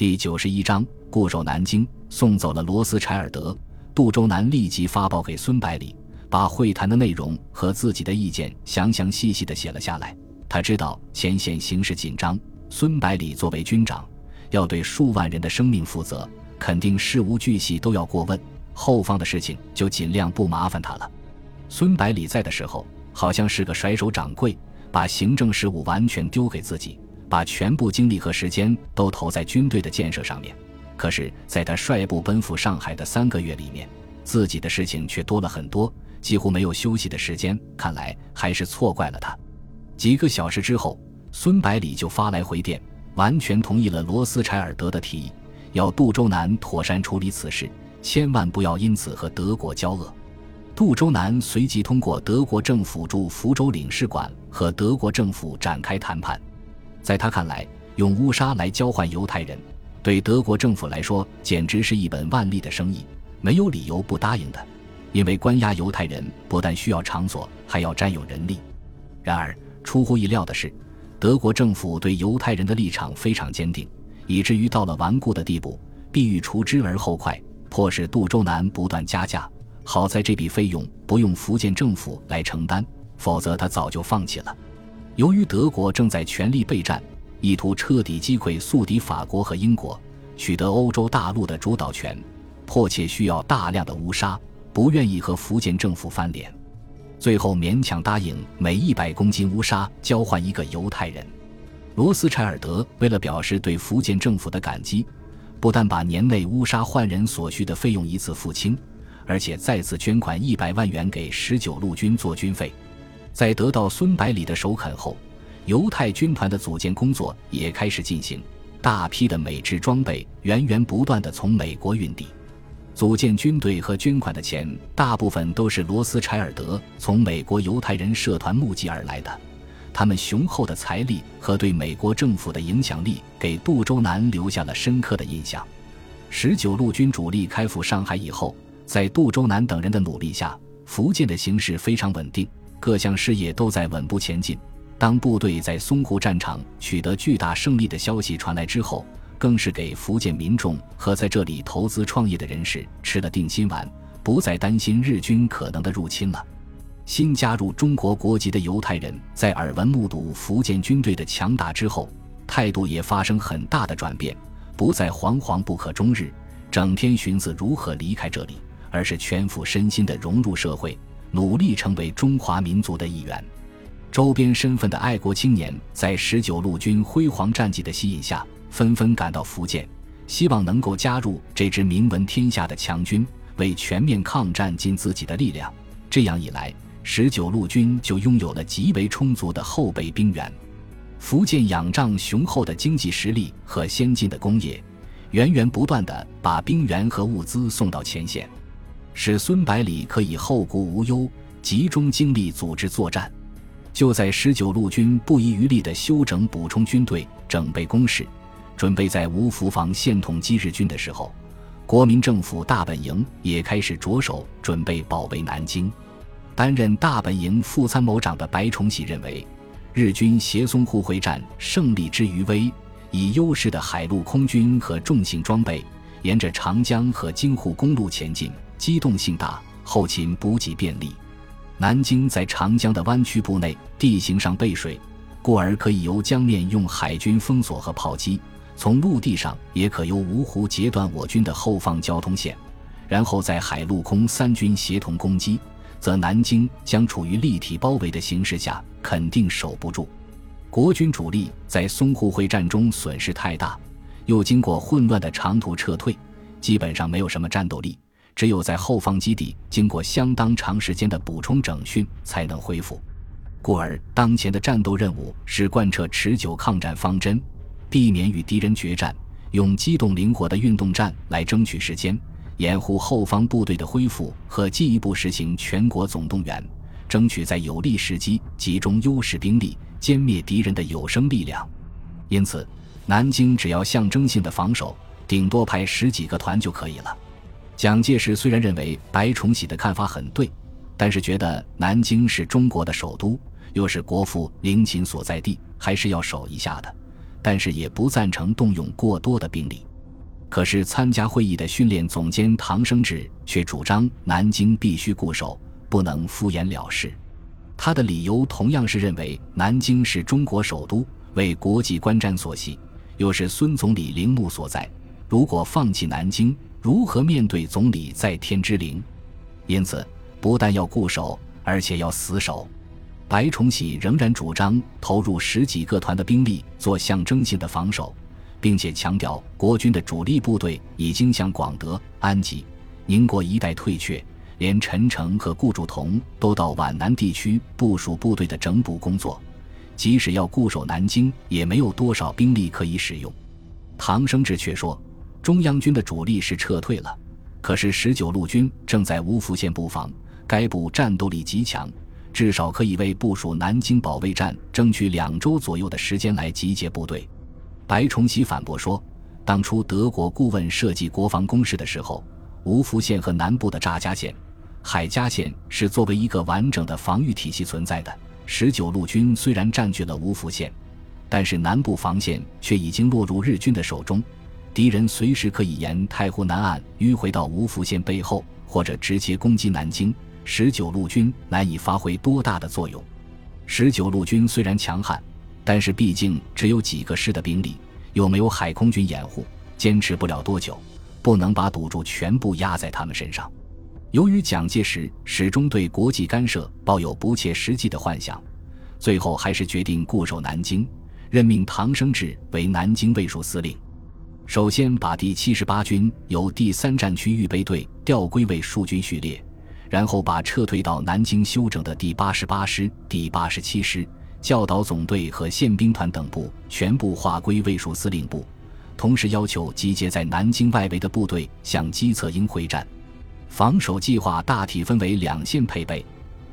第九十一章固守南京，送走了罗斯柴尔德。杜周南立即发报给孙百里，把会谈的内容和自己的意见详详细细的写了下来。他知道前线形势紧张，孙百里作为军长，要对数万人的生命负责，肯定事无巨细都要过问。后方的事情就尽量不麻烦他了。孙百里在的时候，好像是个甩手掌柜，把行政事务完全丢给自己。把全部精力和时间都投在军队的建设上面，可是，在他率部奔赴上海的三个月里面，自己的事情却多了很多，几乎没有休息的时间。看来还是错怪了他。几个小时之后，孙百里就发来回电，完全同意了罗斯柴尔德的提议，要杜周南妥善处理此事，千万不要因此和德国交恶。杜周南随即通过德国政府驻福州领事馆和德国政府展开谈判。在他看来，用乌纱来交换犹太人，对德国政府来说简直是一本万利的生意，没有理由不答应的。因为关押犹太人不但需要场所，还要占有人力。然而，出乎意料的是，德国政府对犹太人的立场非常坚定，以至于到了顽固的地步，必欲除之而后快，迫使杜周南不断加价。好在这笔费用不用福建政府来承担，否则他早就放弃了。由于德国正在全力备战，意图彻底击溃宿敌法国和英国，取得欧洲大陆的主导权，迫切需要大量的乌纱，不愿意和福建政府翻脸，最后勉强答应每一百公斤乌纱交换一个犹太人。罗斯柴尔德为了表示对福建政府的感激，不但把年内乌纱换人所需的费用一次付清，而且再次捐款一百万元给十九路军做军费。在得到孙百里的首肯后，犹太军团的组建工作也开始进行。大批的美制装备源源不断地从美国运抵。组建军队和捐款的钱，大部分都是罗斯柴尔德从美国犹太人社团募集而来的。他们雄厚的财力和对美国政府的影响力，给杜周南留下了深刻的印象。十九路军主力开赴上海以后，在杜周南等人的努力下，福建的形势非常稳定。各项事业都在稳步前进。当部队在淞沪战场取得巨大胜利的消息传来之后，更是给福建民众和在这里投资创业的人士吃了定心丸，不再担心日军可能的入侵了。新加入中国国籍的犹太人在耳闻目睹福建军队的强大之后，态度也发生很大的转变，不再惶惶不可终日，整天寻思如何离开这里，而是全副身心地融入社会。努力成为中华民族的一员。周边身份的爱国青年在十九路军辉煌战绩的吸引下，纷纷赶到福建，希望能够加入这支名闻天下的强军，为全面抗战尽自己的力量。这样一来，十九路军就拥有了极为充足的后备兵员。福建仰仗雄厚的经济实力和先进的工业，源源不断地把兵员和物资送到前线。使孙百里可以后顾无忧，集中精力组织作战。就在十九路军不遗余力地休整补充军队、整备工事，准备在吴福防线统击日军的时候，国民政府大本营也开始着手准备保卫南京。担任大本营副参谋长的白崇禧认为，日军协淞沪会战胜利之余威，以优势的海陆空军和重型装备，沿着长江和京沪公路前进。机动性大，后勤补给便利。南京在长江的弯曲部内，地形上背水，故而可以由江面用海军封锁和炮击；从陆地上也可由芜湖截断我军的后方交通线，然后在海陆空三军协同攻击，则南京将处于立体包围的形势下，肯定守不住。国军主力在淞沪会战中损失太大，又经过混乱的长途撤退，基本上没有什么战斗力。只有在后方基地经过相当长时间的补充整训，才能恢复。故而，当前的战斗任务是贯彻持久抗战方针，避免与敌人决战，用机动灵活的运动战来争取时间，掩护后方部队的恢复和进一步实行全国总动员，争取在有利时机集中优势兵力歼灭敌人的有生力量。因此，南京只要象征性的防守，顶多派十几个团就可以了。蒋介石虽然认为白崇禧的看法很对，但是觉得南京是中国的首都，又是国父陵寝所在地，还是要守一下的。但是也不赞成动用过多的兵力。可是参加会议的训练总监唐生智却主张南京必须固守，不能敷衍了事。他的理由同样是认为南京是中国首都，为国际观瞻所系，又是孙总理陵墓所在。如果放弃南京，如何面对总理在天之灵？因此，不但要固守，而且要死守。白崇禧仍然主张投入十几个团的兵力做象征性的防守，并且强调国军的主力部队已经向广德、安吉、宁国一带退却，连陈诚和顾祝同都到皖南地区部署部队的整补工作。即使要固守南京，也没有多少兵力可以使用。唐生智却说，中央军的主力是撤退了，可是十九路军正在芜湖县布防，该部战斗力极强。至少可以为部署南京保卫战争取两周左右的时间来集结部队。白崇禧反驳说，当初德国顾问设计国防工事的时候，芜湖县和南部的乍家县、海家县是作为一个完整的防御体系存在的。十九路军虽然占据了芜湖县，但是南部防线却已经落入日军的手中，敌人随时可以沿太湖南岸迂回到芜湖县背后，或者直接攻击南京。十九路军难以发挥多大的作用。十九路军虽然强悍，但是毕竟只有几个师的兵力，又没有海空军掩护，坚持不了多久。不能把赌注全部压在他们身上。由于蒋介石始终对国际干涉抱有不切实际的幻想，最后还是决定固守南京，任命唐生智为南京卫戍司令。首先把第七十八军由第三战区预备队调归为戍军序列。然后把撤退到南京休整的第八十八师、第八十七师、教导总队和宪兵团等部全部划归卫戍司令部，同时要求集结在南京外围的部队向基策营会战。防守计划大体分为两线配备，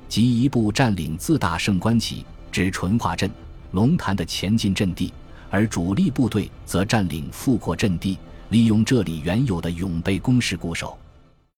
即一部占领自大胜关起至淳化镇、龙潭的前进阵地，而主力部队则占领富阔阵地，利用这里原有的永备工事固守。